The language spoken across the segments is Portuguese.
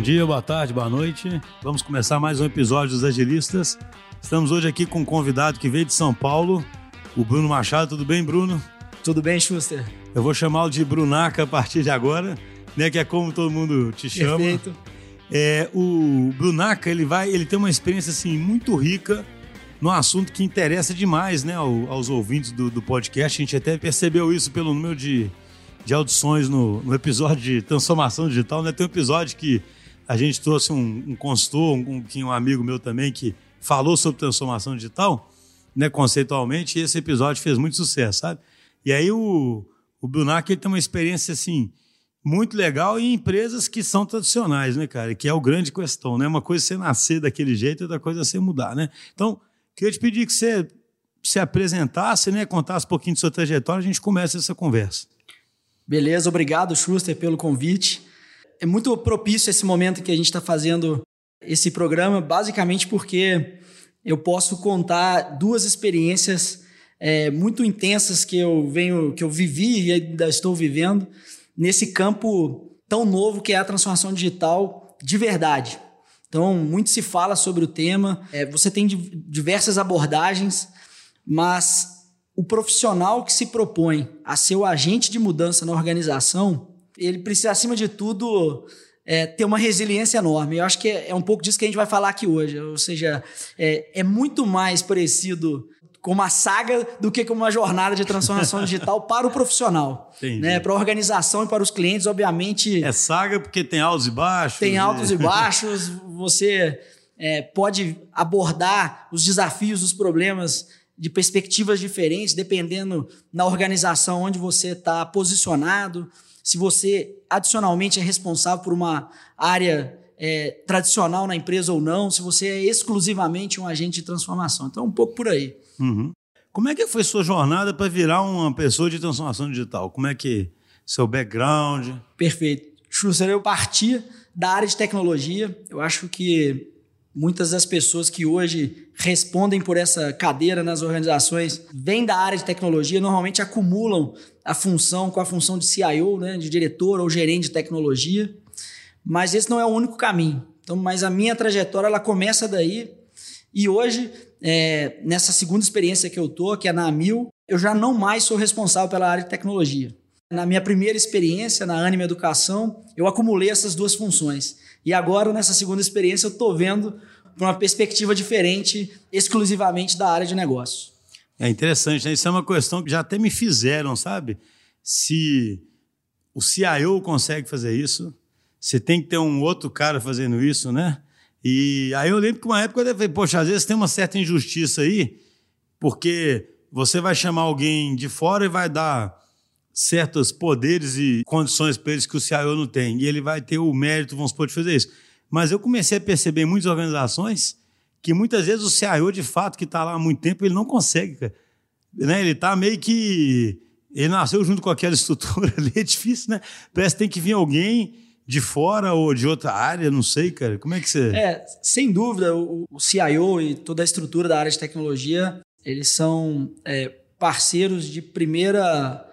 Bom dia, boa tarde, boa noite. Vamos começar mais um episódio dos Agilistas. Estamos hoje aqui com um convidado que veio de São Paulo, o Bruno Machado. Tudo bem, Bruno? Tudo bem, Schuster? Eu vou chamá-lo de Brunaca a partir de agora, né? Que é como todo mundo te chama. Perfeito. É, o Brunaca, ele vai, ele tem uma experiência assim muito rica num assunto que interessa demais, né, aos ouvintes do, do podcast. A gente até percebeu isso pelo número de, de audições no, no episódio de transformação digital, né? Tem um episódio que a gente trouxe um, um consultor, um, um, amigo meu também, que falou sobre transformação digital, né, conceitualmente, e esse episódio fez muito sucesso, sabe? E aí o, o Brunac, ele tem uma experiência, assim, muito legal em empresas que são tradicionais, né, cara? Que é o grande questão, né? Uma coisa é você nascer daquele jeito, outra coisa é você mudar, né? Então, queria te pedir que você se apresentasse, né? Contasse um pouquinho de sua trajetória, a gente começa essa conversa. Beleza, obrigado, Schuster, pelo convite é muito propício esse momento que a gente está fazendo esse programa, basicamente porque eu posso contar duas experiências é, muito intensas que eu venho, que eu vivi e ainda estou vivendo nesse campo tão novo que é a transformação digital de verdade. Então, muito se fala sobre o tema, é, você tem diversas abordagens, mas o profissional que se propõe a ser o agente de mudança na organização, ele precisa, acima de tudo, é, ter uma resiliência enorme. Eu acho que é, é, um pouco disso que a gente vai falar aqui hoje. Ou seja, é, é muito mais parecido com uma saga do que com uma jornada de transformação digital para o profissional. Né? Para a organização e para os clientes, obviamente. É saga porque tem altos e baixos. Tem altos e baixos. Você é, pode abordar os desafios, os problemas de perspectivas diferentes, dependendo na organização onde você está posicionado se você adicionalmente é responsável por uma área é, tradicional na empresa ou não, se você é exclusivamente um agente de transformação. Então, um pouco por aí. Uhum. Como é que foi sua jornada para virar uma pessoa de transformação digital? Como é que seu background? Perfeito. Schuster, eu parti da área de tecnologia. Eu acho que muitas das pessoas que hoje respondem por essa cadeira nas organizações vêm da área de tecnologia, normalmente acumulam a função com a função de CIO, né, de diretor ou gerente de tecnologia. Mas esse não é o único caminho. Então, mas a minha trajetória ela começa daí e hoje é, nessa segunda experiência que eu tô, que é na Amil, eu já não mais sou responsável pela área de tecnologia. Na minha primeira experiência na Anima Educação, eu acumulei essas duas funções. E agora, nessa segunda experiência, eu estou vendo uma perspectiva diferente, exclusivamente da área de negócio. É interessante, né? Isso é uma questão que já até me fizeram, sabe? Se o CIO consegue fazer isso, você tem que ter um outro cara fazendo isso, né? E aí eu lembro que uma época eu falei, poxa, às vezes tem uma certa injustiça aí, porque você vai chamar alguém de fora e vai dar certos poderes e condições para eles que o CIO não tem. E ele vai ter o mérito, vamos supor, de fazer isso. Mas eu comecei a perceber em muitas organizações que muitas vezes o CIO, de fato, que está lá há muito tempo, ele não consegue. Cara. Né? Ele está meio que. Ele nasceu junto com aquela estrutura ali, é difícil, né? Parece que tem que vir alguém de fora ou de outra área, não sei, cara. Como é que você. É, sem dúvida, o, o CIO e toda a estrutura da área de tecnologia, eles são é, parceiros de primeira.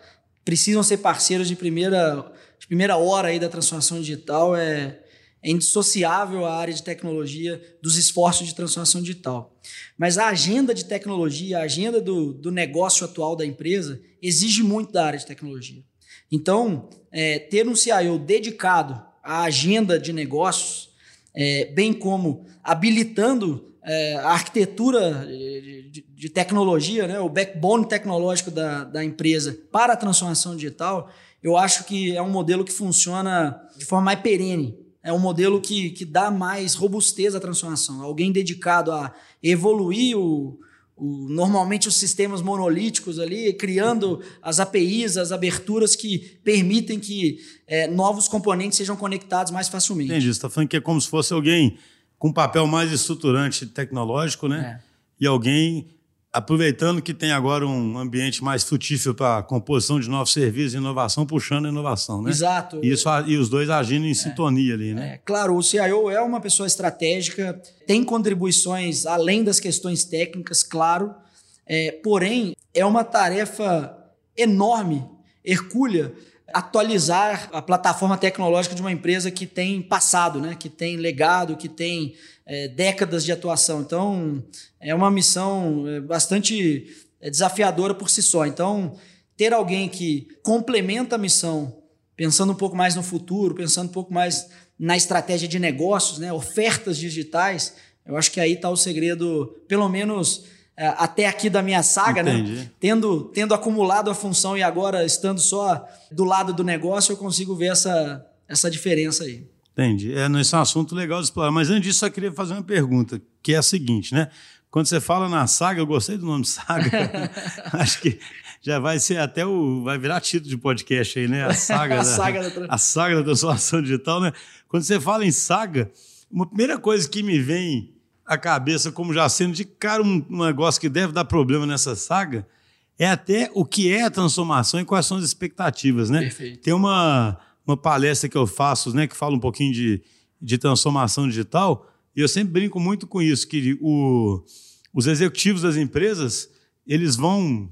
Precisam ser parceiros de primeira, de primeira hora aí da transformação digital. É, é indissociável a área de tecnologia dos esforços de transformação digital. Mas a agenda de tecnologia, a agenda do, do negócio atual da empresa, exige muito da área de tecnologia. Então, é, ter um CIO dedicado à agenda de negócios, é, bem como habilitando é, a arquitetura de, de, de, tecnologia, né, o backbone tecnológico da, da empresa para a transformação digital, eu acho que é um modelo que funciona de forma mais perene é um modelo que, que dá mais robustez à transformação. Alguém dedicado a evoluir o, o, normalmente os sistemas monolíticos ali, criando as APIs, as aberturas que permitem que é, novos componentes sejam conectados mais facilmente. Entendi. Você está falando que é como se fosse alguém com um papel mais estruturante tecnológico, né? É. E alguém aproveitando que tem agora um ambiente mais frutífero para a composição de novos serviços e inovação, puxando a inovação, né? Exato. E, isso, e os dois agindo em é. sintonia ali, né? É, claro, o CIO é uma pessoa estratégica, tem contribuições além das questões técnicas, claro, é, porém, é uma tarefa enorme, hercúlea, atualizar a plataforma tecnológica de uma empresa que tem passado, né? que tem legado, que tem é, décadas de atuação. Então, é uma missão é, bastante é, desafiadora por si só. Então, ter alguém que complementa a missão, pensando um pouco mais no futuro, pensando um pouco mais na estratégia de negócios, né? ofertas digitais, eu acho que aí está o segredo, pelo menos até aqui da minha saga, né? Entendi. né? Tendo, tendo acumulado a função e agora estando só do lado do negócio, eu consigo ver essa, essa diferença aí. Entendi. É, esse é um assunto legal de explorar. Mas antes disso, só queria fazer uma pergunta, que é a seguinte, né? Quando você fala na saga, eu gostei do nome saga. Acho que já vai ser até o. Vai virar título de podcast aí, né? A saga, a da, saga da, a saga da transformação digital, né? Quando você fala em saga, uma primeira coisa que me vem a cabeça como já sendo de cara um, um negócio que deve dar problema nessa saga, é até o que é a transformação e quais são as expectativas, né? Perfeito. Tem uma, uma palestra que eu faço, né, que fala um pouquinho de, de transformação digital, e eu sempre brinco muito com isso, que o, os executivos das empresas, eles vão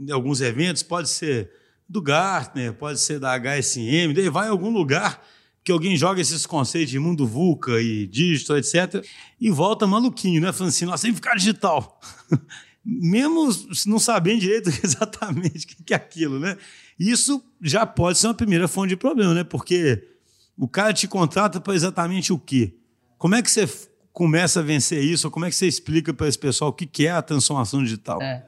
em alguns eventos, pode ser do Gartner, pode ser da HSM, daí vai em algum lugar que alguém joga esses conceitos de mundo VUCA e digital, etc., e volta maluquinho, né? Falando assim, nossa, tem que ficar digital. Mesmo não sabendo direito exatamente o que é aquilo, né? Isso já pode ser uma primeira fonte de problema, né? Porque o cara te contrata para exatamente o quê? Como é que você começa a vencer isso? Ou como é que você explica para esse pessoal o que é a transformação digital? É.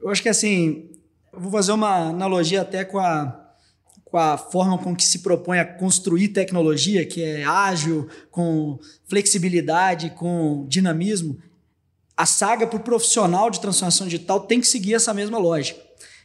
Eu acho que assim, eu vou fazer uma analogia até com a com a forma com que se propõe a construir tecnologia, que é ágil, com flexibilidade, com dinamismo, a saga para o profissional de transformação digital tem que seguir essa mesma lógica.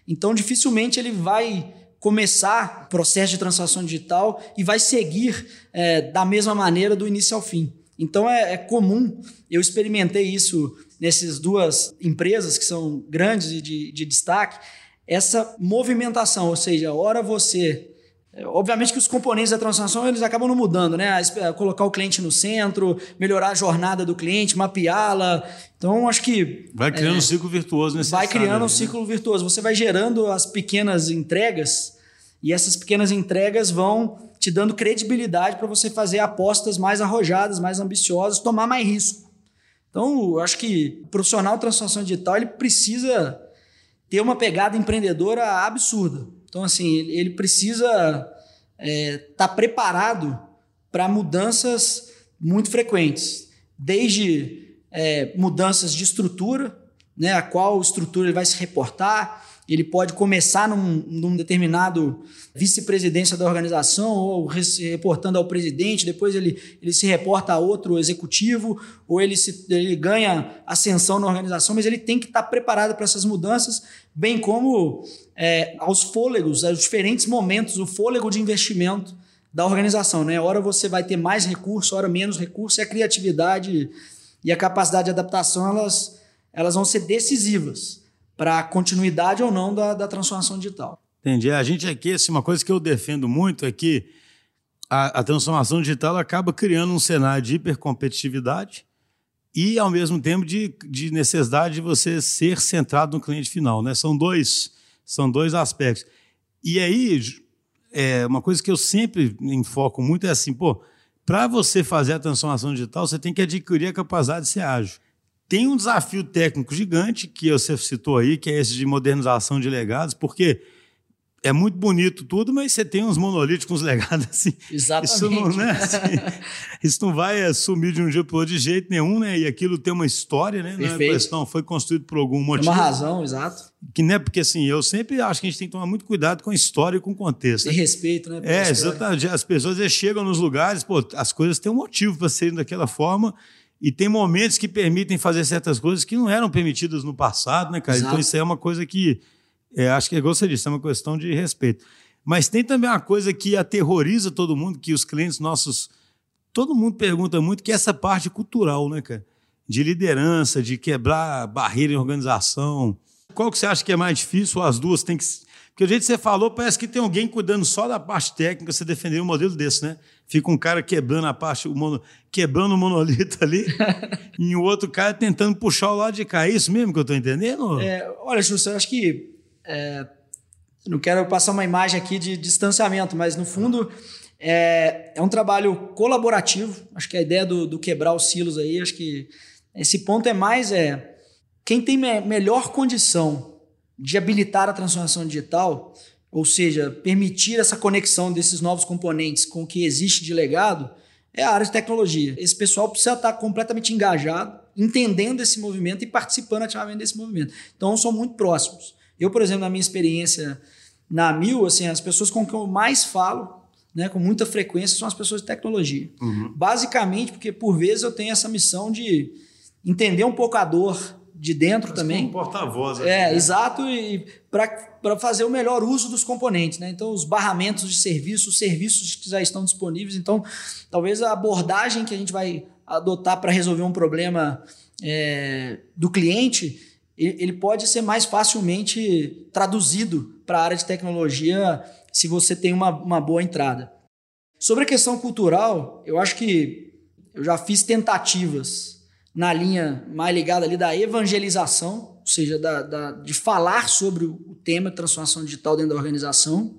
Então, dificilmente ele vai começar o processo de transformação digital e vai seguir é, da mesma maneira do início ao fim. Então, é, é comum, eu experimentei isso nessas duas empresas que são grandes e de, de destaque, essa movimentação, ou seja, hora você é, Obviamente que os componentes da transformação eles acabam não mudando, né? Colocar o cliente no centro, melhorar a jornada do cliente, mapeá-la. Então, acho que. Vai criando é, um ciclo virtuoso nesse Vai criando um né? ciclo virtuoso. Você vai gerando as pequenas entregas, e essas pequenas entregas vão te dando credibilidade para você fazer apostas mais arrojadas, mais ambiciosas, tomar mais risco. Então, acho que o profissional de transformação digital ele precisa ter uma pegada empreendedora absurda. Então, assim, ele precisa estar é, tá preparado para mudanças muito frequentes, desde é, mudanças de estrutura, né, a qual estrutura ele vai se reportar, ele pode começar num, num determinado vice-presidência da organização ou se reportando ao presidente, depois ele, ele se reporta a outro executivo ou ele, se, ele ganha ascensão na organização, mas ele tem que estar preparado para essas mudanças, bem como é, aos fôlegos, aos diferentes momentos, o fôlego de investimento da organização. Né? Hora você vai ter mais recurso, hora menos recurso, e a criatividade e a capacidade de adaptação elas, elas vão ser decisivas para a continuidade ou não da, da transformação digital. Entendi. A gente aqui, assim, uma coisa que eu defendo muito é que a, a transformação digital acaba criando um cenário de hipercompetitividade e, ao mesmo tempo, de, de necessidade de você ser centrado no cliente final. Né? São, dois, são dois aspectos. E aí, é, uma coisa que eu sempre enfoco muito é assim, pô, para você fazer a transformação digital, você tem que adquirir a capacidade de ser ágil. Tem um desafio técnico gigante que você citou aí, que é esse de modernização de legados, porque é muito bonito tudo, mas você tem uns monolíticos, uns legados assim. Exatamente. Isso não, né, assim, isso não vai sumir de um dia para o outro de jeito nenhum, né? E aquilo tem uma história, né? Não é questão, foi construído por algum motivo. Uma razão, exato. Que, né, porque assim, eu sempre acho que a gente tem que tomar muito cuidado com a história e com o contexto. E respeito, né? É, exatamente. As pessoas chegam nos lugares, pô, as coisas têm um motivo para serem daquela forma e tem momentos que permitem fazer certas coisas que não eram permitidas no passado, né, cara? Então, Exato. Então isso aí é uma coisa que é, acho que é igual você disse, é uma questão de respeito. Mas tem também uma coisa que aterroriza todo mundo, que os clientes nossos. Todo mundo pergunta muito, que é essa parte cultural, né, cara? De liderança, de quebrar barreira em organização. Qual que você acha que é mais difícil? Ou as duas têm que porque o jeito que você falou, parece que tem alguém cuidando só da parte técnica, você defender um modelo desse, né? Fica um cara quebrando a parte, o mono, quebrando o monolito ali, e o outro cara tentando puxar o lado de cá. É isso mesmo que eu estou entendendo? É, olha, Justo, eu acho que é, não quero passar uma imagem aqui de distanciamento, mas no fundo é, é um trabalho colaborativo. Acho que a ideia do, do, quebrar os silos aí, acho que esse ponto é mais é quem tem me melhor condição de habilitar a transformação digital, ou seja, permitir essa conexão desses novos componentes com o que existe de legado, é a área de tecnologia. Esse pessoal precisa estar completamente engajado, entendendo esse movimento e participando ativamente desse movimento. Então, são muito próximos. Eu, por exemplo, na minha experiência na Mil, assim, as pessoas com quem eu mais falo, né, com muita frequência, são as pessoas de tecnologia. Uhum. Basicamente, porque por vezes eu tenho essa missão de entender um pouco a dor de dentro Mas também. Um porta-voz. É, né? exato, e para fazer o melhor uso dos componentes. Né? Então, os barramentos de serviço, os serviços que já estão disponíveis. Então, talvez a abordagem que a gente vai adotar para resolver um problema é, do cliente, ele pode ser mais facilmente traduzido para a área de tecnologia se você tem uma, uma boa entrada. Sobre a questão cultural, eu acho que eu já fiz tentativas na linha mais ligada ali da evangelização, ou seja, da, da, de falar sobre o tema transformação digital dentro da organização.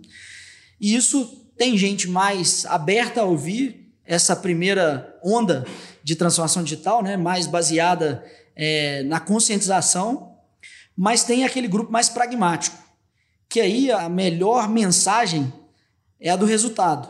E isso tem gente mais aberta a ouvir essa primeira onda de transformação digital, né, mais baseada é, na conscientização, mas tem aquele grupo mais pragmático, que aí a melhor mensagem é a do resultado.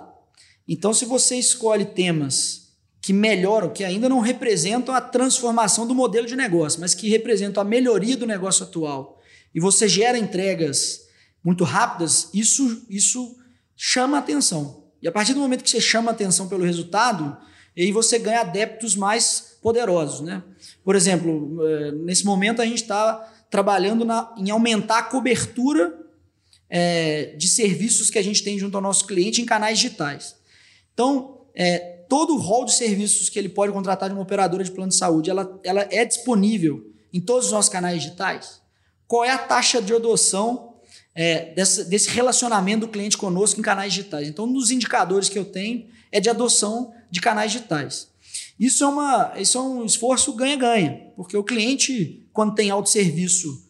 Então, se você escolhe temas que melhoram, que ainda não representam a transformação do modelo de negócio, mas que representam a melhoria do negócio atual, e você gera entregas muito rápidas, isso, isso chama atenção. E a partir do momento que você chama atenção pelo resultado, aí você ganha adeptos mais poderosos. Né? Por exemplo, eh, nesse momento a gente está trabalhando na, em aumentar a cobertura é, de serviços que a gente tem junto ao nosso cliente em canais digitais. Então, é, todo o rol de serviços que ele pode contratar de uma operadora de plano de saúde, ela, ela é disponível em todos os nossos canais digitais? Qual é a taxa de adoção é, dessa, desse relacionamento do cliente conosco em canais digitais? Então, um dos indicadores que eu tenho é de adoção de canais digitais. Isso é, uma, isso é um esforço ganha-ganha, porque o cliente, quando tem autosserviço,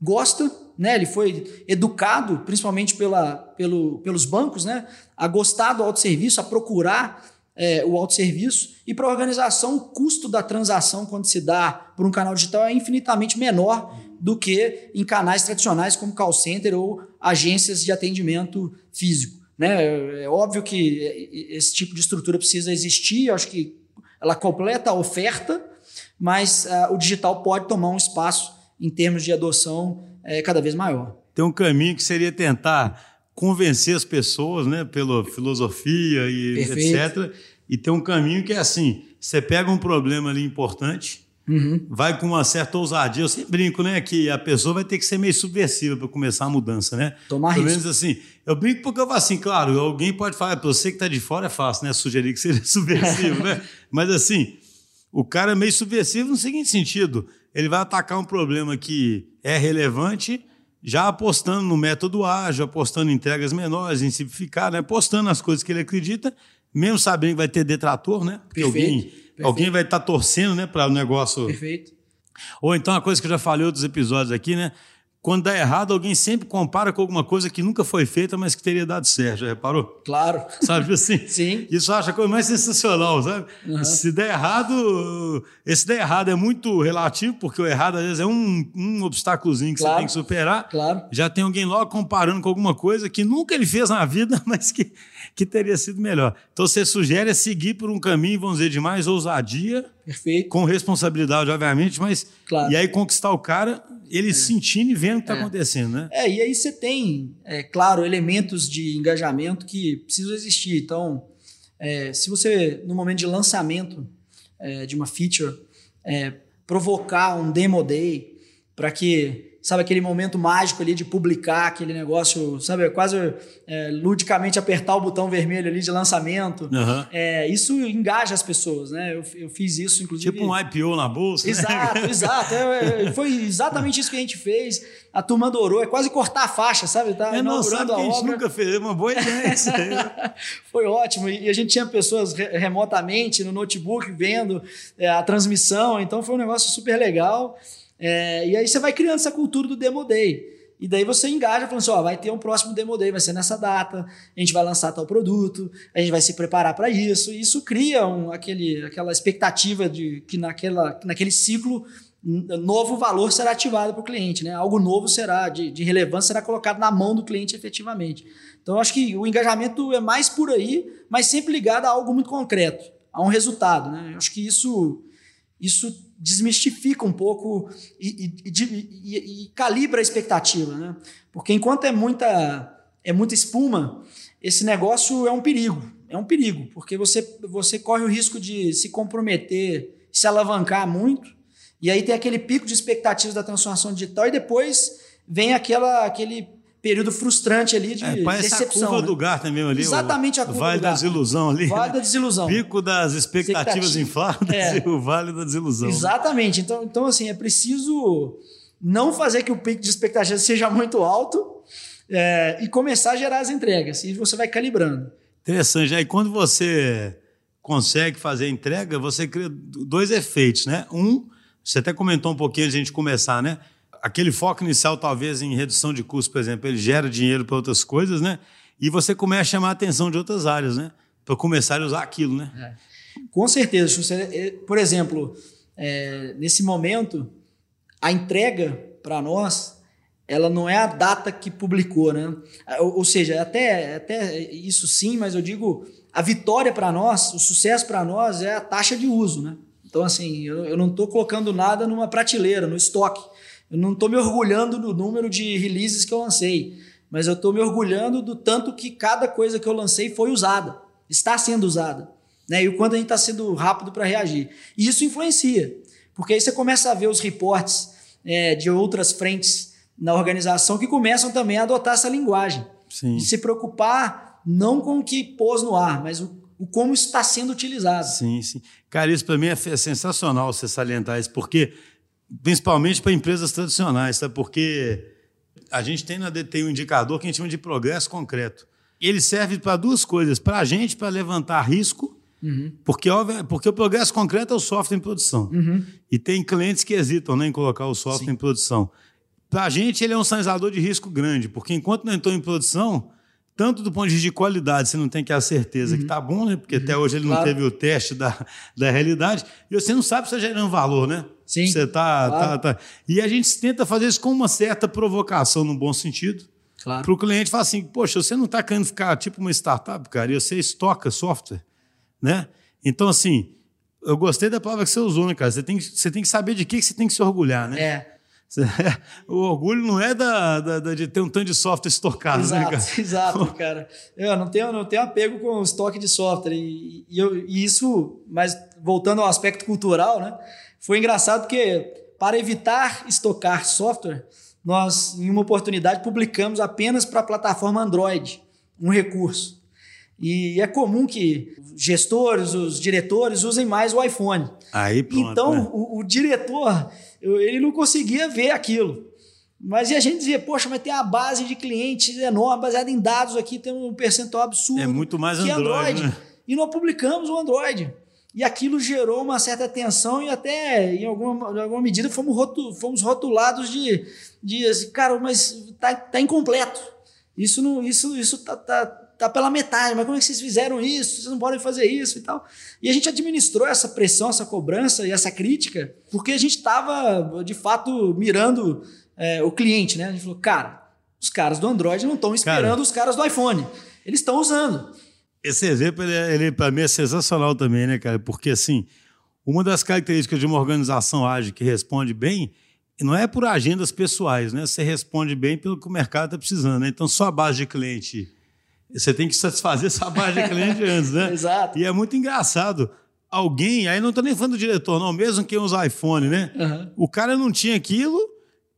gosta, né? ele foi educado, principalmente pela, pelo, pelos bancos, né? a gostar do autosserviço, a procurar é, o autosserviço, e para a organização, o custo da transação, quando se dá por um canal digital, é infinitamente menor do que em canais tradicionais como call center ou agências de atendimento físico. Né? É óbvio que esse tipo de estrutura precisa existir, acho que ela completa a oferta, mas uh, o digital pode tomar um espaço em termos de adoção é, cada vez maior. Tem um caminho que seria tentar convencer as pessoas, né, pela filosofia e Perfeito. etc. E tem um caminho que é assim: você pega um problema ali importante, uhum. vai com uma certa ousadia. Eu sempre brinco, né, que a pessoa vai ter que ser meio subversiva para começar a mudança, né? Tomar Pelo risco. menos assim. Eu brinco porque eu falo assim, claro, alguém pode falar, para você que está de fora é fácil, né, sugerir que seja subversivo, né? Mas assim, o cara é meio subversivo no seguinte sentido: ele vai atacar um problema que é relevante já apostando no método ágil, apostando em entregas menores, em simplificar, né? apostando nas coisas que ele acredita, mesmo sabendo que vai ter detrator, né? Porque perfeito, alguém, perfeito. alguém vai estar tá torcendo né, para o negócio. Perfeito. Ou então a coisa que eu já falei em outros episódios aqui, né? Quando dá errado, alguém sempre compara com alguma coisa que nunca foi feita, mas que teria dado certo. Já reparou? Claro. Sabe assim? Sim. Isso eu acho a coisa mais sensacional, sabe? Uhum. Se der errado, esse der errado é muito relativo, porque o errado às vezes é um, um obstáculozinho que claro. você tem que superar. Claro. Já tem alguém logo comparando com alguma coisa que nunca ele fez na vida, mas que, que teria sido melhor. Então você sugere é seguir por um caminho, vamos dizer, de mais ousadia. Perfeito. Com responsabilidade, obviamente, mas. Claro. E aí conquistar o cara ele é. sentindo e vendo o que está é. acontecendo, né? É, e aí você tem, é, claro, elementos de engajamento que precisam existir. Então, é, se você, no momento de lançamento é, de uma feature, é, provocar um demo day para que sabe, aquele momento mágico ali de publicar aquele negócio, sabe, quase é, ludicamente apertar o botão vermelho ali de lançamento. Uhum. É, isso engaja as pessoas, né? Eu, eu fiz isso, inclusive. Tipo um IPO na bolsa. Exato, né? exato. É, é, foi exatamente isso que a gente fez. A turma adorou, é quase cortar a faixa, sabe? Tá é, não, sabe a, que a gente nunca fez, é uma boa ideia isso aí. foi ótimo. E a gente tinha pessoas remotamente no notebook vendo é, a transmissão, então foi um negócio super legal. É, e aí você vai criando essa cultura do Demo Day. E daí você engaja falando assim: ó, vai ter um próximo Demo Day, vai ser nessa data, a gente vai lançar tal produto, a gente vai se preparar para isso. E isso cria um, aquele, aquela expectativa de que naquela, naquele ciclo novo valor será ativado para o cliente, né? Algo novo será, de, de, relevância, será colocado na mão do cliente efetivamente. Então, eu acho que o engajamento é mais por aí, mas sempre ligado a algo muito concreto, a um resultado, né? Eu acho que isso, isso desmistifica um pouco e, e, e, e calibra a expectativa, né? Porque enquanto é muita, é muita espuma, esse negócio é um perigo, é um perigo, porque você, você corre o risco de se comprometer, se alavancar muito, e aí tem aquele pico de expectativas da transformação digital e depois vem aquela, aquele período frustrante ali de é, parece decepção. a curva né? do Gartner mesmo ali. Exatamente a curva vale do Gartner. da desilusão ali. Vale né? da desilusão. Pico das expectativas infladas é. e o vale da desilusão. Exatamente. Então, então, assim, é preciso não fazer que o pico de expectativas seja muito alto é, e começar a gerar as entregas. E você vai calibrando. Interessante. Aí quando você consegue fazer a entrega, você cria dois efeitos, né? Um, você até comentou um pouquinho antes de a gente começar, né? Aquele foco inicial, talvez, em redução de custo, por exemplo, ele gera dinheiro para outras coisas, né? E você começa a chamar a atenção de outras áreas, né? Para começar a usar aquilo, né? É. Com certeza. Você, é, por exemplo, é, nesse momento, a entrega para nós, ela não é a data que publicou, né? Ou, ou seja, até, até isso sim, mas eu digo, a vitória para nós, o sucesso para nós é a taxa de uso, né? Então, assim, eu, eu não estou colocando nada numa prateleira, no estoque. Eu não estou me orgulhando do número de releases que eu lancei, mas eu estou me orgulhando do tanto que cada coisa que eu lancei foi usada, está sendo usada. Né? E o quanto a gente está sendo rápido para reagir. E isso influencia, porque aí você começa a ver os reportes é, de outras frentes na organização que começam também a adotar essa linguagem. Sim. De se preocupar não com o que pôs no ar, mas o o como está sendo utilizado. Sim, sim. Cara, isso para mim é, é, sensacional você salientar isso, porque, principalmente para empresas tradicionais, tá? porque a gente tem na DTI um indicador que a gente chama de progresso concreto. Ele serve para duas coisas: para a gente, para levantar risco, uhum. porque, porque o progresso concreto é o software em produção. Uhum. E tem clientes que hesitam né, em colocar o software sim. em produção. Para a gente, ele é um sinalizador de risco grande, porque enquanto não entrou em produção, tanto do ponto de vista de qualidade, você não tem que ter a certeza uhum. que está bom, né? Porque uhum. até hoje ele claro. não teve o teste da, da realidade, e você não sabe se está gerando valor, né? Sim. Você tá, claro. tá, tá. E a gente tenta fazer isso com uma certa provocação, no bom sentido. Claro. Para o cliente falar assim, poxa, você não está querendo ficar tipo uma startup, cara, e você estoca software, né? Então, assim, eu gostei da palavra que você usou, né, cara? Você tem, você tem que saber de que você tem que se orgulhar, né? É. O orgulho não é da, da, da, de ter um tanto de software estocado, exato, né, cara? Exato, cara. Eu não tenho, não tenho apego com o estoque de software. E, e, eu, e isso, mas voltando ao aspecto cultural, né? Foi engraçado porque, para evitar estocar software, nós, em uma oportunidade, publicamos apenas para a plataforma Android um recurso. E é comum que gestores, os diretores usem mais o iPhone. Aí, pronto, então, né? o, o diretor ele não conseguia ver aquilo. Mas e a gente dizia, poxa, mas tem a base de clientes enorme, baseada em dados aqui, tem um percentual absurdo. É muito mais Android. Android. Né? E nós publicamos o Android. E aquilo gerou uma certa tensão e até, em alguma, em alguma medida, fomos, rotu, fomos rotulados de, de cara, mas tá, tá incompleto. Isso não, isso, isso tá, tá, tá pela metade, mas como é que vocês fizeram isso? Vocês não podem fazer isso e tal. E a gente administrou essa pressão, essa cobrança e essa crítica, porque a gente estava, de fato, mirando é, o cliente, né? A gente falou, cara, os caras do Android não estão esperando cara, os caras do iPhone. Eles estão usando. Esse exemplo, ele, é, ele para mim, é sensacional também, né, cara? Porque, assim, uma das características de uma organização ágil que responde bem não é por agendas pessoais, né? Você responde bem pelo que o mercado está precisando, né? Então, só a base de cliente você tem que satisfazer essa de cliente antes, né? Exato. E é muito engraçado. Alguém, aí não estou nem falando do diretor, não, mesmo quem usa iPhone, né? Uhum. O cara não tinha aquilo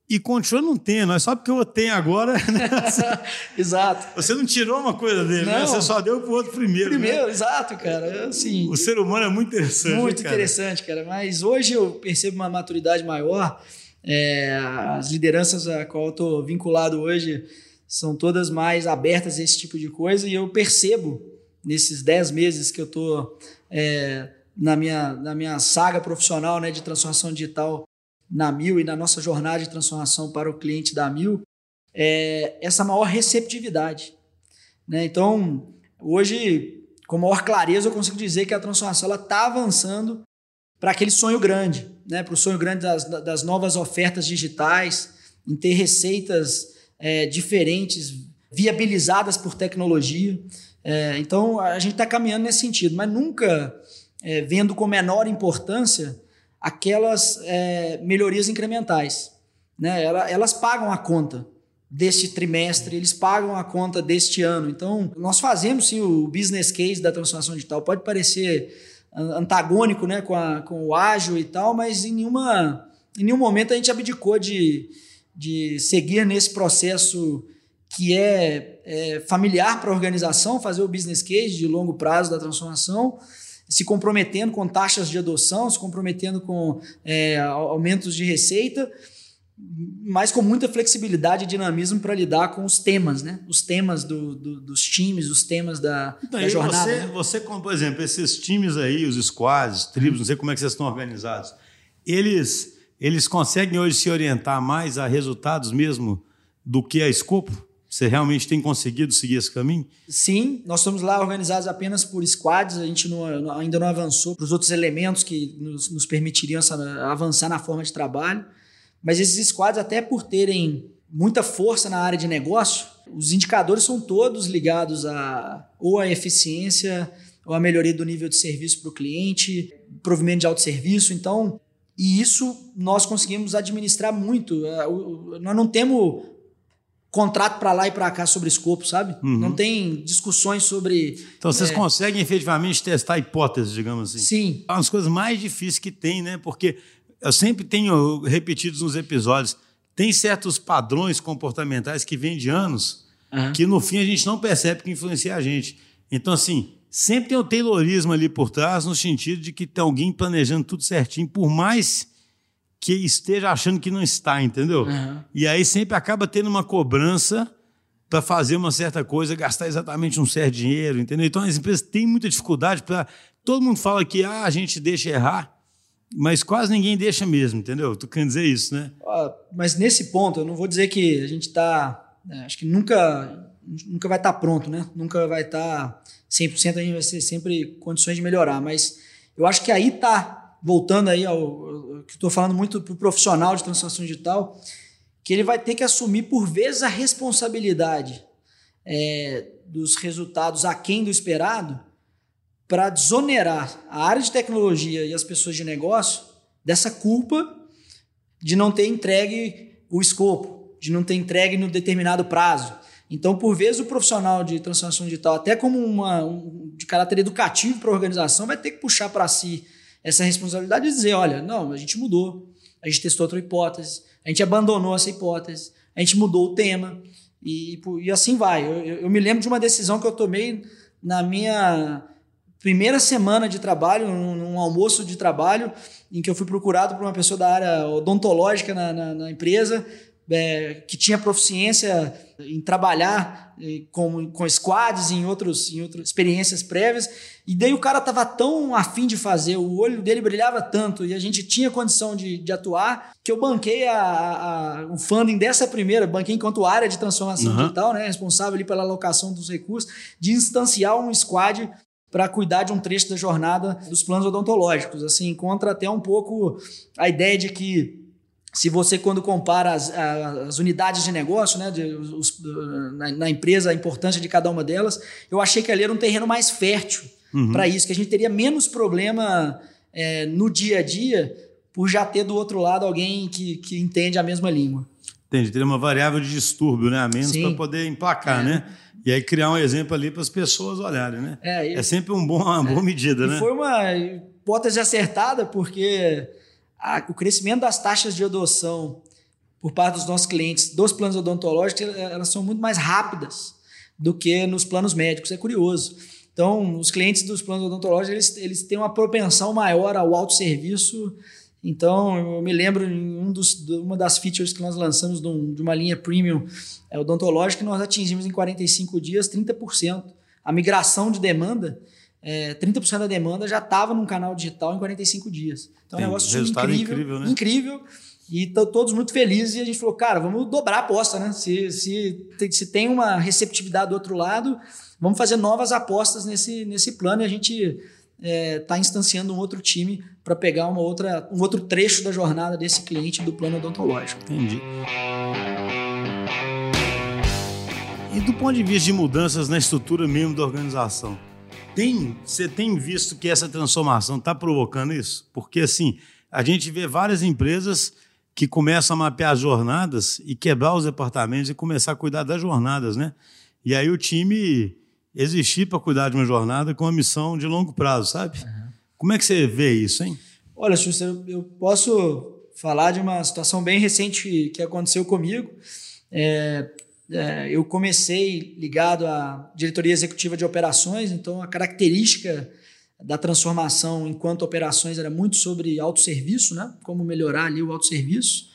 e continua não tendo. É só porque eu tenho agora. Né? exato. Você não tirou uma coisa dele, né? Você só deu para o outro primeiro. Né? Primeiro, né? exato, cara. Assim, o ser humano é muito interessante. Muito interessante, cara. Mas hoje eu percebo uma maturidade maior. É, as lideranças a qual eu estou vinculado hoje são todas mais abertas a esse tipo de coisa e eu percebo nesses 10 meses que eu estou é, na, minha, na minha saga profissional né, de transformação digital na Mil e na nossa jornada de transformação para o cliente da Mil, é essa maior receptividade. Né? Então, hoje, com maior clareza, eu consigo dizer que a transformação está avançando para aquele sonho grande, né? para o sonho grande das, das novas ofertas digitais, em ter receitas é, diferentes, viabilizadas por tecnologia. É, então, a gente está caminhando nesse sentido, mas nunca é, vendo com menor importância aquelas é, melhorias incrementais. Né? Elas pagam a conta deste trimestre, eles pagam a conta deste ano. Então, nós fazemos sim o business case da transformação digital. Pode parecer antagônico né, com, a, com o ágil e tal, mas em, nenhuma, em nenhum momento a gente abdicou de, de seguir nesse processo que é, é familiar para a organização, fazer o business case de longo prazo da transformação, se comprometendo com taxas de adoção, se comprometendo com é, aumentos de receita, mas com muita flexibilidade e dinamismo para lidar com os temas, né? Os temas do, do, dos times, os temas da, então, da jornada. Você, né? você, por exemplo, esses times aí, os squads, tribos, não sei como é que vocês estão organizados, eles, eles conseguem hoje se orientar mais a resultados mesmo do que a escopo? Você realmente tem conseguido seguir esse caminho? Sim, nós estamos lá organizados apenas por squads, a gente não, ainda não avançou para os outros elementos que nos, nos permitiriam avançar na forma de trabalho. Mas esses squads, até por terem muita força na área de negócio, os indicadores são todos ligados a ou a eficiência ou a melhoria do nível de serviço para o cliente, provimento de autosserviço. Então, e isso nós conseguimos administrar muito. É, nós não temos contrato para lá e para cá sobre escopo, sabe? Uhum. Não tem discussões sobre. Então vocês é... conseguem efetivamente testar hipóteses, digamos assim. Sim. É uma das coisas mais difíceis que tem, né? Porque eu sempre tenho repetido nos episódios, tem certos padrões comportamentais que vêm de anos uhum. que no fim a gente não percebe que influencia a gente. Então, assim, sempre tem o taylorismo ali por trás, no sentido de que tem alguém planejando tudo certinho, por mais que esteja achando que não está, entendeu? Uhum. E aí sempre acaba tendo uma cobrança para fazer uma certa coisa, gastar exatamente um certo dinheiro, entendeu? Então as empresas têm muita dificuldade para. Todo mundo fala que ah, a gente deixa errar, mas quase ninguém deixa mesmo, entendeu? Tu quer dizer isso, né? mas nesse ponto, eu não vou dizer que a gente está. Né, acho que nunca, nunca vai estar tá pronto, né? Nunca vai estar tá 100%, a gente vai ter sempre condições de melhorar. Mas eu acho que aí está, voltando aí ao, ao que estou falando muito para o profissional de transformação digital, que ele vai ter que assumir por vezes a responsabilidade é, dos resultados aquém do esperado para desonerar a área de tecnologia e as pessoas de negócio dessa culpa de não ter entregue o escopo, de não ter entregue no determinado prazo. Então, por vezes, o profissional de transformação digital, até como uma, um, de caráter educativo para a organização, vai ter que puxar para si essa responsabilidade e dizer: olha, não, a gente mudou, a gente testou outra hipótese, a gente abandonou essa hipótese, a gente mudou o tema, e, e assim vai. Eu, eu, eu me lembro de uma decisão que eu tomei na minha primeira semana de trabalho, num, num, almoço de trabalho, em que eu fui procurado por uma pessoa da área odontológica na, na, na empresa, é, que tinha proficiência em trabalhar com, com squads em, outros, em outras experiências prévias. E daí o cara estava tão afim de fazer, o olho dele brilhava tanto e a gente tinha condição de, de atuar, que eu banquei a, a, o funding dessa primeira, banquei enquanto área de transformação uhum. digital, né, responsável ali pela alocação dos recursos, de instanciar um squad para cuidar de um trecho da jornada dos planos odontológicos. Assim, encontra até um pouco a ideia de que se você, quando compara as, as unidades de negócio, né, de, os, na, na, empresa, a importância de cada uma delas, eu achei que ali era um terreno mais fértil uhum. para isso, que a gente teria menos problema é, no dia a dia por já ter do outro lado alguém que, que entende a mesma língua. Entendi, teria uma variável de distúrbio, né? A menos para poder emplacar, é. né? E aí criar um exemplo ali para as pessoas olharem, né? É, e, é sempre um bom, uma boa é, medida, né? Foi uma hipótese acertada, porque a, o crescimento das taxas de adoção por parte dos nossos clientes dos planos odontológicos, elas são muito mais rápidas do que nos planos médicos. É curioso. Então, os clientes dos planos odontológicos, eles, eles têm uma propensão maior ao autosserviço então, eu me lembro em um dos, uma das features que nós lançamos de, um, uma linha premium é, odontológica, nós atingimos em 45 dias 30%. A migração de demanda, é, 30% da demanda já estava num canal digital em 45 dias. Então, Tem, é um negócio incrível, incrível, né? incrível. E estão todos muito felizes e a gente falou, cara, vamos dobrar a aposta, né? Se, se, se tem uma receptividade do outro lado, vamos fazer novas apostas nesse, nesse plano e a gente está é, tá instanciando um outro time para pegar uma outra, um outro trecho da jornada desse cliente do plano odontológico. Entendi. E do ponto de vista de mudanças na estrutura mesmo da organização, tem, você tem visto que essa transformação está provocando isso? Porque assim, a gente vê várias empresas que começam a mapear as jornadas e quebrar os departamentos e começar a cuidar das jornadas, né? E aí o time existir para cuidar de uma jornada com uma missão de longo prazo, sabe? Uhum. Como é que você vê isso, hein? Olha, Xuxa, eu posso falar de uma situação bem recente que aconteceu comigo. É, é, eu comecei ligado à diretoria executiva de operações, então a característica da transformação enquanto operações era muito sobre autosserviço, né? como melhorar ali o autosserviço.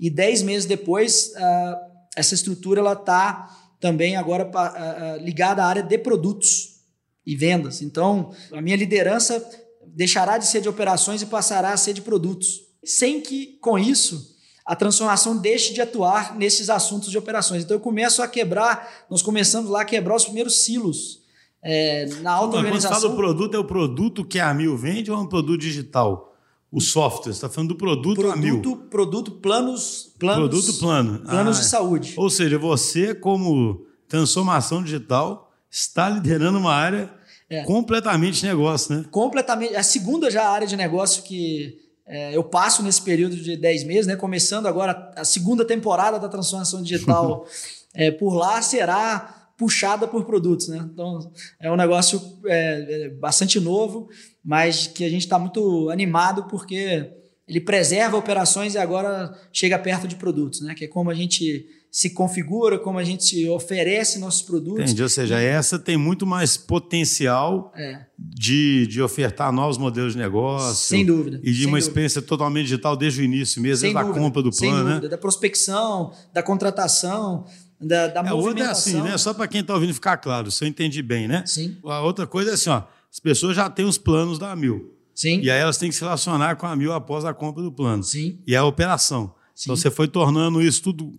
E dez meses depois, uh, essa estrutura ela está também agora uh, ligada à área de produtos e vendas. Então, a minha liderança deixará de ser de operações e passará a ser de produtos. Sem que, com isso, a transformação deixe de atuar nesses assuntos de operações. Então, eu começo a quebrar, nós começamos lá a quebrar os primeiros silos é, na auto-organização. Quando fala o produto, é o produto que a Amil vende ou é um produto digital? O software, você está falando do produto, produto Amil. Produto, planos, planos. Produto plano. Planos ah, de saúde. Ou seja, você, como transformação digital, está liderando uma área é. completamente negócio, né? Completamente. É a segunda já área de negócio que é, eu passo nesse período de 10 meses, né? Começando agora a segunda temporada da transformação digital é, por lá, será puxada por produtos, né? Então é um negócio é, é bastante novo, mas que a gente está muito animado porque ele preserva operações e agora chega perto de produtos, né? Que é como a gente se configura, como a gente oferece nossos produtos. Entendi, ou seja, essa tem muito mais potencial é. de, de ofertar novos modelos de negócio. Sem dúvida. E de uma dúvida. experiência totalmente digital desde o início mesmo, desde a compra do plano, sem dúvida, né? Da prospecção, da contratação da, da é, movimentação. Outra é assim, né? Só para quem está ouvindo ficar claro, se eu entendi bem, né? Sim. A outra coisa é assim, ó, as pessoas já têm os planos da Mil. Sim. E aí elas têm que se relacionar com a Mil após a compra do plano. Sim. E a operação. Sim. Então você foi tornando isso tudo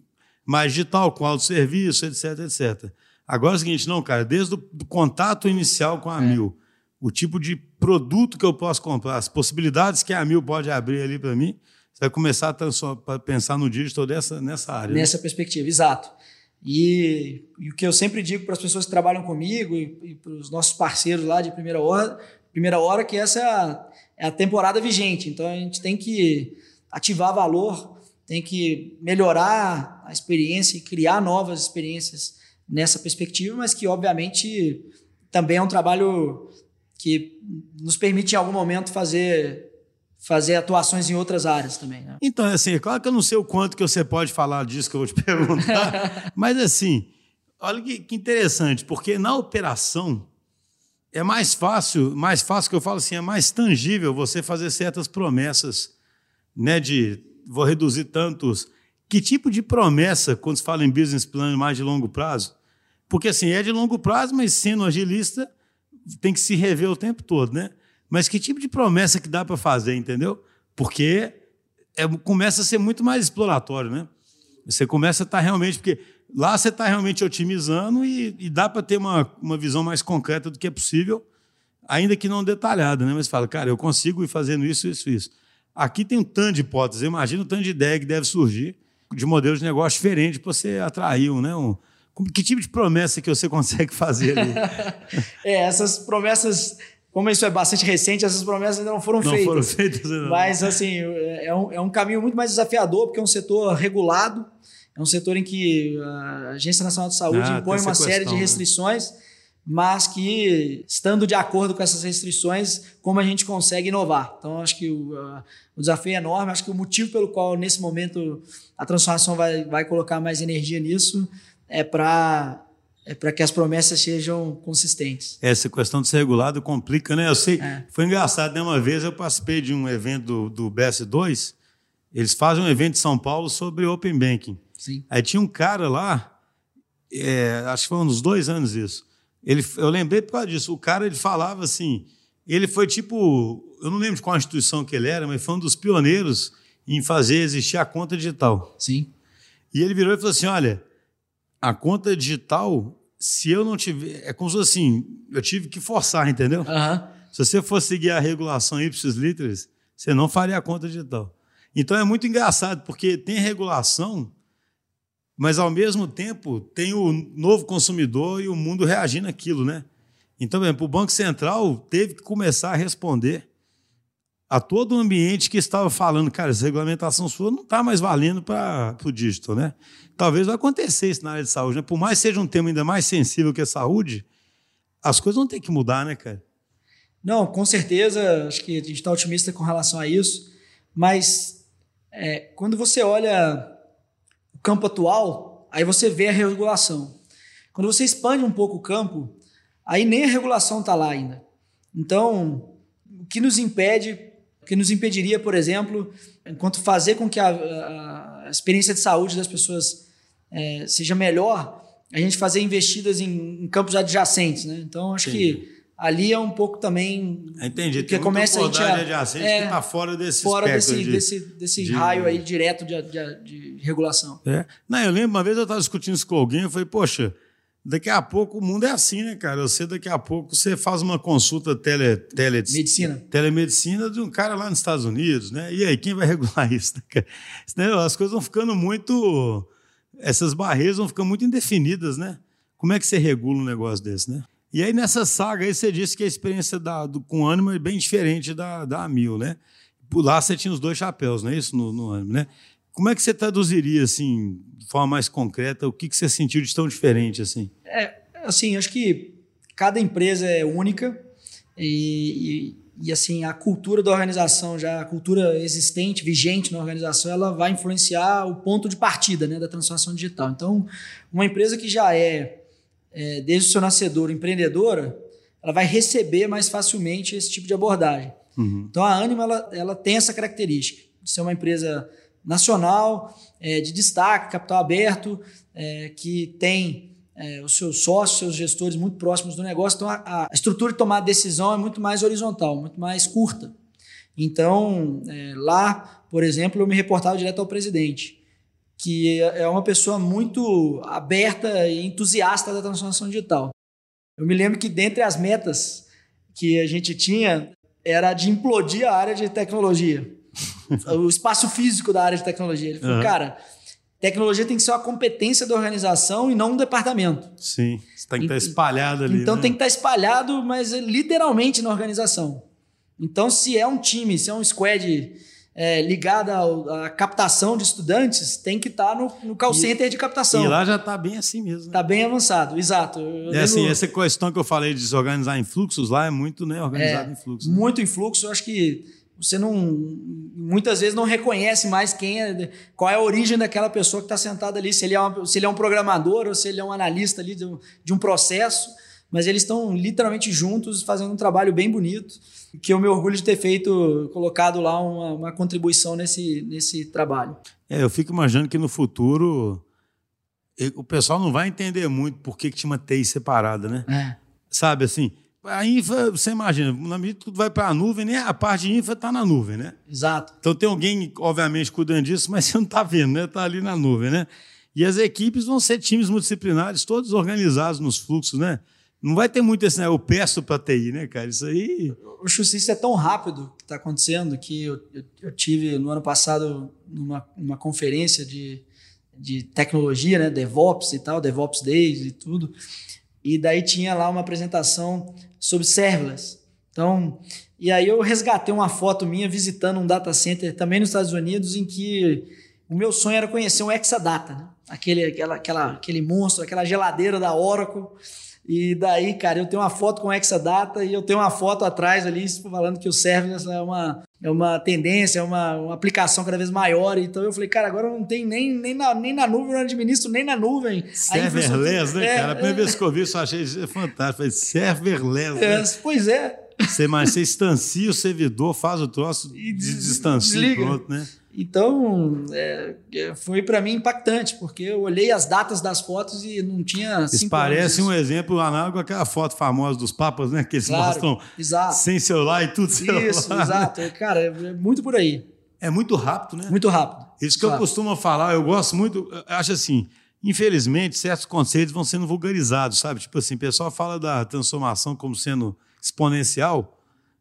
mais digital, com autosserviço, etc, etc. Agora é o seguinte, não, cara, desde o contato inicial com a é. Mil, o tipo de produto que eu posso comprar, as possibilidades que a Mil pode abrir ali para mim, você vai começar a, a pensar no digital dessa, nessa área. Né? Nessa né? perspectiva, exato. E, e, o que eu sempre digo para as pessoas que trabalham comigo e, e para os nossos parceiros lá de primeira hora, primeira hora que essa é a, é a temporada vigente. Então a gente tem que ativar valor, tem que melhorar a experiência e criar novas experiências nessa perspectiva, mas que obviamente também é um trabalho que nos permite em algum momento fazer fazer atuações em outras áreas também. Né? Então, assim, é claro que eu não sei o quanto que você pode falar disso que eu vou te perguntar, mas assim, olha que, que, interessante, porque na operação é mais fácil, mais fácil que eu falo assim, é mais tangível você fazer certas promessas, né, de vou reduzir tantos. Que tipo de promessa, quando se fala em business plan mais de longo prazo? Porque assim, é de longo prazo, mas sendo agilista, tem que se rever o tempo todo, né? Mas que tipo de promessa que dá para fazer, entendeu? Porque é, começa a ser muito mais exploratório, né? Você começa a estar tá realmente. Porque lá você está realmente otimizando e, e dá para ter uma, uma visão mais concreta do que é possível, ainda que não detalhada, né? Mas fala, cara, eu consigo ir fazendo isso, isso, isso. Aqui tem um tanto de hipóteses. Imagina o tanto de ideia que deve surgir de modelos de negócio diferentes para você atrair um, né? Um, que tipo de promessa que você consegue fazer ali? é, essas promessas como isso é bastante recente, essas promessas ainda não foram não feitas. Foram feitas ainda. Mas, assim, é um, é um caminho muito mais desafiador, porque é um setor regulado, é um setor em que a Agência Nacional de Saúde ah, impõe uma questão, série de né? restrições, né? Mas que, estando de acordo com essas restrições, como a gente consegue inovar. Então, acho que o, o desafio é enorme, acho que o motivo pelo qual, nesse momento, a transformação vai, vai colocar mais energia nisso é para é para que as promessas sejam consistentes. Essa questão de ser regulado complica, né? Eu sei, é. foi engraçado, né? Uma vez eu participei de um evento do, do BS2, eles fazem um evento em São Paulo sobre Open Banking. Sim. Aí tinha um cara lá, é, acho que foi uns dois anos isso. Ele, eu lembrei por causa disso. O cara ele falava assim, ele foi tipo, eu não lembro de qual instituição que ele era, mas foi um dos pioneiros em fazer existir a conta digital. Sim. E ele virou e falou assim: olha, a conta digital, se eu não tiver. É como se fosse assim, eu tive que forçar, entendeu? Aham. Se você for seguir a regulação ipsis literis, você não faria a conta digital. Então é muito engraçado, porque tem regulação, mas ao mesmo tempo tem o novo consumidor e o mundo reagindo àquilo, né? Então, por exemplo, o Banco Central teve que começar a responder a todo o ambiente que estava falando, cara, essa regulamentação sua não está mais valendo para o dígito, né? Talvez vai acontecer isso na área de saúde, né? Por mais que seja um tema ainda mais sensível que a saúde, as coisas vão ter que mudar, né, cara? Não, com certeza, acho que a gente está otimista com relação a isso, mas é, quando você olha campo atual, aí você vê a regulação. Quando você expande um pouco o campo, aí nem a regulação está lá ainda. Então, o que nos impede, o que nos impediria, por exemplo, enquanto fazer com que a, a- experiência de saúde das pessoas é, seja melhor, a gente fazer investidas em, em campos adjacentes, né? Então, acho Entendi. que ali é um pouco também Entendi. Porque Tem começa a gente a- adjacente é, que está fora desse fora desse, de- desse, desse de- raio aí direto de, de- de regulação. É. Não, eu lembro, uma vez eu estava discutindo isso com alguém, eu falei, poxa, daqui a pouco o mundo é assim, né, cara? Você daqui a pouco você faz uma consulta tele, tele, Medicina. telemedicina de um cara lá nos Estados Unidos, né? E aí, quem vai regular isso? né? Senão As coisas vão ficando muito. Essas barreiras vão ficando muito indefinidas, né? Como é que você regula um negócio desse, né? E aí, nessa saga aí, você disse que a experiência da, do, com ânimo é bem diferente da, da Amil, né? Por lá você tinha os dois chapéus, não é isso? No, no ânimo, né? Como é que você traduziria, assim, de forma mais concreta, o que, que você sentiu de tão diferente, assim? É, assim, acho que cada empresa é única e, e, e, assim, a cultura da organização, já a cultura existente, vigente na organização, ela vai influenciar o ponto de partida né, da transformação digital. Então, uma empresa que já é, é, desde o seu nascedor, empreendedora, ela vai receber mais facilmente esse tipo de abordagem. Uhum. Então, a Anima ela, ela tem essa característica de ser uma empresa nacional, é, de destaque, capital aberto, é, que tem é, os seus sócios, seus gestores muito próximos do negócio. Então, a, a estrutura de tomar decisão é muito mais horizontal, muito mais curta. Então, é, lá, por exemplo, eu me reportava direto ao presidente, que é uma pessoa muito aberta e entusiasta da transformação digital. Eu me lembro que dentre as metas que a gente tinha era de implodir a área de tecnologia, o espaço físico da área de tecnologia. Ele falou, Uhum. cara, tecnologia tem que ser uma competência da organização e não um departamento. Sim. Você tem que estar Ent- espalhado ali. Então né? tem que estar espalhado, mas é literalmente na organização. Então, se é um time, se é um squad é, ligado ao- à captação de estudantes, tem que estar no, no call E- center de captação. E lá já está bem assim mesmo. Né? Está bem avançado, exato. Eu É assim, lembro- essa questão que eu falei de se organizar em fluxos lá é muito né, organizado É, em fluxos. né? muito em fluxo. Eu acho que você não muitas vezes não reconhece mais quem é, qual é a origem daquela pessoa que está sentada ali, se ele, é uma- se ele é um programador ou se ele é um analista ali de um, de um processo, mas eles estão literalmente juntos fazendo um trabalho bem bonito, que eu me orgulho de ter feito, colocado lá uma, uma contribuição nesse, nesse trabalho. É, eu fico imaginando que no futuro o pessoal não vai entender muito por que, que tinha uma TI separada, né? É. Sabe assim? A infra, você imagina, na medida que tudo vai para a nuvem, né? A parte de infra está na nuvem, né? Exato. Então tem alguém, obviamente, cuidando disso, mas você não está vendo, né? Está ali na nuvem, né? E as equipes vão ser times multidisciplinares, todos organizados nos fluxos, né? Não vai ter muito esse, né? Eu peço para TI, né, cara? Isso aí. O Xuxice é tão rápido que está acontecendo que eu, eu, eu tive no ano passado numa, numa conferência de, de tecnologia, né, DevOps e tal, DevOps Days e tudo. E daí tinha lá uma apresentação sobre serverless. Então, e aí eu resgatei uma foto minha visitando um data center também nos Estados Unidos em que o meu sonho era conhecer um Exadata, né? Aquele, aquela, aquela, aquele monstro, aquela geladeira da Oracle. E daí, cara, eu tenho uma foto com Exadata e eu tenho uma foto atrás ali falando que o serverless é uma, é uma tendência, é uma, uma aplicação cada vez maior. Então eu falei, cara, agora não tem nem, nem, na, nem na nuvem, eu não administro nem na nuvem. Serverless, né, infraestrutura- cara? A primeira É, vez que eu vi isso, eu achei fantástico. Falei, serverless, é, né? é, pois é. Você, mas você instancia o servidor, faz o troço, E de distancia e desliga. pronto, né? Então, é, é, foi para mim impactante, porque eu olhei as datas das fotos e não tinha. Isso parece um exemplo análogo àquela foto famosa dos papas, né? Que eles Claro, mostram exato. sem celular e tudo celular. Isso, exato. Cara, é muito por aí. É muito rápido, né? Muito rápido. Isso que eu costumo falar, eu gosto muito, eu acho assim, infelizmente, certos conceitos vão sendo vulgarizados, sabe? Tipo assim, o pessoal fala da transformação como sendo exponencial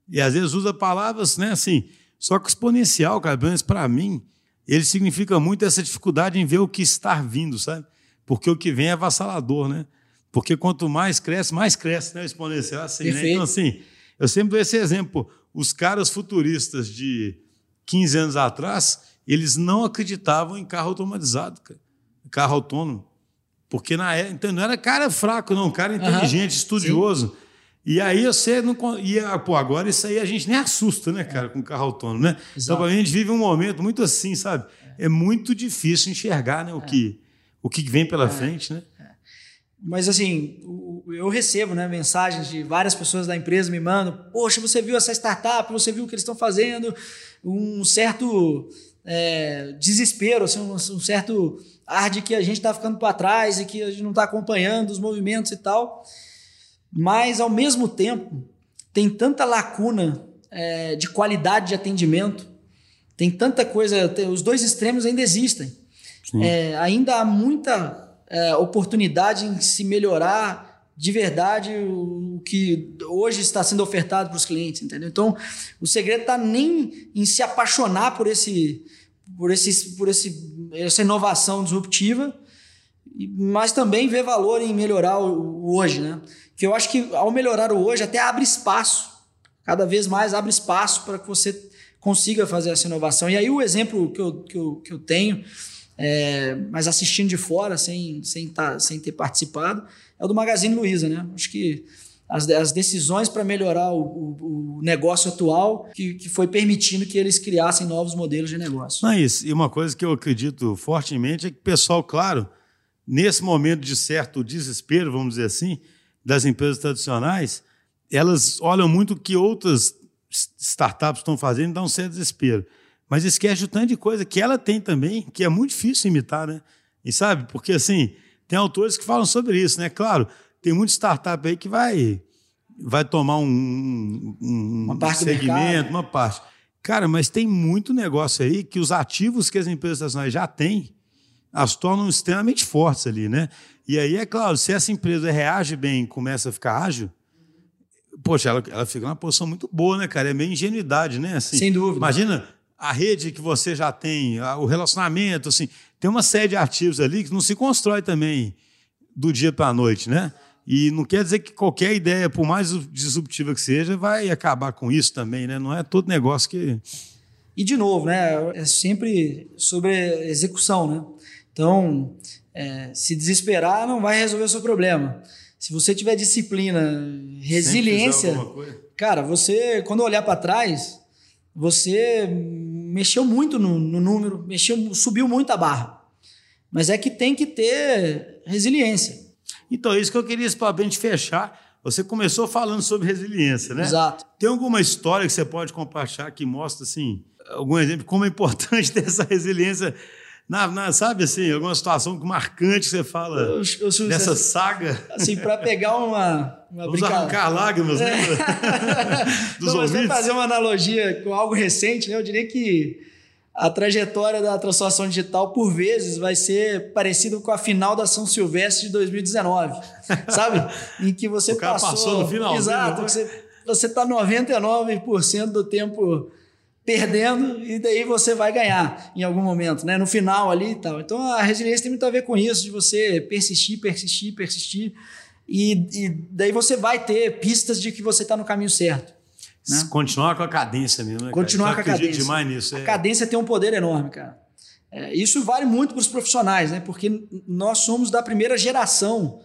e às vezes usa palavras, né, assim, só que exponencial, cara, pelo menos para mim, ele significa muito essa dificuldade em ver o que está vindo, sabe? Porque o que vem é avassalador, né? Porque quanto mais cresce, mais cresce, né? Exponencial, assim, né? Então, assim, eu sempre dou esse exemplo. Os caras futuristas de 15 anos atrás, eles não acreditavam em carro automatizado, cara. carro autônomo. Porque na época, então, não era cara fraco, não, cara inteligente, uhum. estudioso. Sim. E aí você não. E, pô, agora isso aí a gente nem assusta, né, cara, com carro autônomo, né? Exato. Então, a gente vive um momento muito assim, sabe? É, muito difícil enxergar né, o, é. que, o que vem pela é. frente, né? É. Mas assim, eu recebo né, mensagens de várias pessoas da empresa me mandam: Poxa, você viu essa startup, você viu o que eles estão fazendo, um certo é, desespero, assim, um, um, certo ar de que a gente está ficando para trás e que a gente não está acompanhando os movimentos e tal. Mas, ao mesmo tempo, tem tanta lacuna é, de qualidade de atendimento, tem tanta coisa, tem, os dois extremos ainda existem. É, ainda há muita é, oportunidade em se melhorar de verdade o que hoje está sendo ofertado para os clientes, entendeu? Então, o segredo está nem em se apaixonar por esse, por esse, por esse, essa inovação disruptiva, mas também ver valor em melhorar o, o hoje, né? Que eu acho que ao melhorar o hoje até abre espaço, cada vez mais abre espaço para que você consiga fazer essa inovação. E aí o exemplo que eu, que eu, que eu tenho, é, mas assistindo de fora, sem, sem, tá, sem ter participado, é o do Magazine Luiza, né? Acho que as, as decisões para melhorar o, o, o, negócio atual que, que foi permitindo que eles criassem novos modelos de negócio. Não é isso. E uma coisa que eu acredito fortemente é que o pessoal, claro, nesse momento de certo desespero, vamos dizer assim, das empresas tradicionais, elas olham muito o que outras startups estão fazendo e dá um certo desespero. Mas esquece o tanto de coisa que ela tem também, que é muito difícil imitar, né? E sabe? Porque assim, tem autores que falam sobre isso, né? Claro, tem muita startup aí que vai, vai tomar um, um uma parte segmento, uma parte. Cara, mas tem muito negócio aí que os ativos que as empresas nacionais já têm as tornam extremamente fortes ali, né? E aí, é claro, se essa empresa reage bem e começa a ficar ágil, poxa, ela, ela fica numa posição muito boa, né, cara? É meio ingenuidade, né? Assim, Sem dúvida. Imagina a rede que você já tem, o relacionamento, assim, tem uma série de ativos ali que não se constrói também do dia para a noite, né? E não quer dizer que qualquer ideia, por mais disruptiva que seja, vai acabar com isso também, né? Não é todo negócio que. E de novo, né? É sempre sobre execução, né? Então, é, se desesperar não vai resolver o seu problema. Se você tiver disciplina, resiliência, cara, você quando olhar para trás, você mexeu muito no, no número, mexeu, subiu muito a barra. Mas é que tem que ter resiliência. Então, é isso que eu queria para a gente fechar. Você começou falando sobre resiliência, né? Exato. Tem alguma história que você pode compartilhar que mostra, assim, algum exemplo, como é importante ter essa resiliência na, na, sabe assim, alguma situação marcante que você fala eu, eu, dessa assim, saga? Assim, para pegar uma, uma Vamos arrancar lágrimas, né? Dos Não, mas ouvintes. fazer uma analogia com algo recente, né? Eu diria que a trajetória da transformação digital, por vezes, vai ser parecido com a final da São Silvestre de 2019, sabe? Em que você o cara passou... passou no final. Exato, né? você está 99% do tempo perdendo e daí você vai ganhar em algum momento, né? No final ali e tal. Então a resiliência tem muito a ver com isso, de você persistir, persistir, persistir e, e daí você vai ter pistas de que você está no caminho certo. Né? Continuar com a cadência mesmo, né, Continuar com a cadência. demais nisso. É. A cadência tem um poder enorme, cara. É, isso vale muito para os profissionais, né? Porque nós somos da primeira geração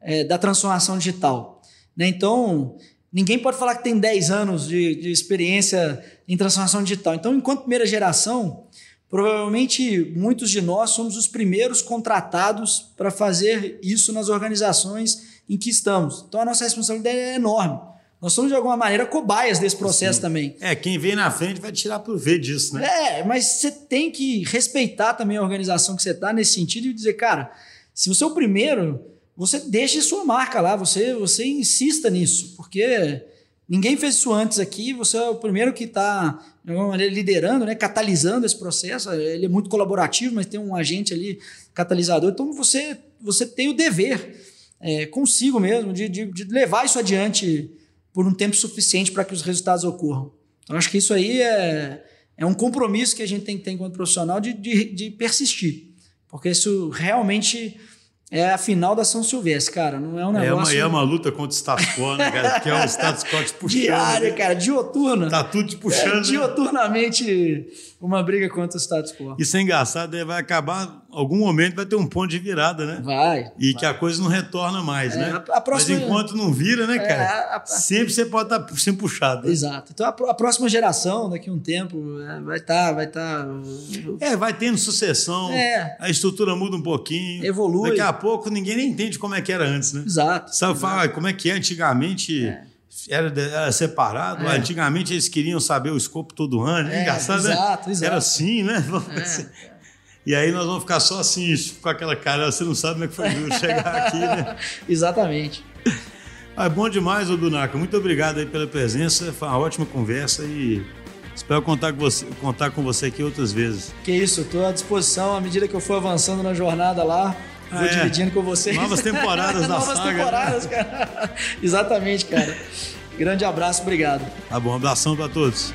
é, da transformação digital. Né? Então, ninguém pode falar que tem 10 anos de, de experiência em transformação digital. Então, enquanto primeira geração, provavelmente muitos de nós somos os primeiros contratados para fazer isso nas organizações em que estamos. Então, a nossa responsabilidade é enorme. Nós somos, de alguma maneira, cobaias desse processo Sim. também. É, quem vem na frente vai tirar proveito disso, né? É, mas você tem que respeitar também a organização que você está nesse sentido e dizer, cara, se você é o primeiro, você deixe sua marca lá, você, você insista nisso, porque Ninguém fez isso antes aqui, você é o primeiro que está liderando, né, catalisando esse processo. Ele é muito colaborativo, mas tem um agente ali catalisador. Então você, você tem o dever é, consigo mesmo de, de, de, levar isso adiante por um tempo suficiente para que os resultados ocorram. Então acho que isso aí é, é um compromisso que a gente tem que ter enquanto profissional de, de, de persistir, porque isso realmente é a final da São Silvestre, cara. Não é um negócio. É uma, é uma luta contra o status quo, né, cara? Que é o status quo te puxando. Diária, né? cara, dioturna. Tá tudo te puxando. É, né? dioturnamente uma briga contra o status quo. Isso é engraçado, né? vai acabar, algum momento vai ter um ponto de virada, né? Vai. E vai. que a coisa não retorna mais, é, né? A, a próxima... Mas enquanto não vira, né, é, cara? É, a, sempre você pode estar tá sendo puxado. Né? Exato. Então a, próxima geração, daqui a um tempo, é, vai estar. Tá, vai tá... É, vai tendo sucessão, é. a estrutura muda um pouquinho. Evolui. Daqui a pouco ninguém nem entende como é que era antes, né? Exato. Sabe, exato. Fala, como é que é antigamente. É era, era separado. É. Antigamente eles queriam saber o escopo todo ano. É, Engraçado, exato, né? exato. Era assim, né? É. E aí nós vamos ficar só assim, com aquela cara, você não sabe como é que foi duro chegar aqui, né? Exatamente. Ah, bom demais, Odunaca. Muito obrigado aí pela presença. Foi uma ótima conversa e espero contar com você, contar com você aqui outras vezes. Que isso, estou à disposição à medida que eu for avançando na jornada lá. Vou é. dividindo com vocês. Novas temporadas da Novas saga. Novas temporadas, né? cara. Exatamente, cara. Grande abraço, obrigado. Tá bom, um abração para todos.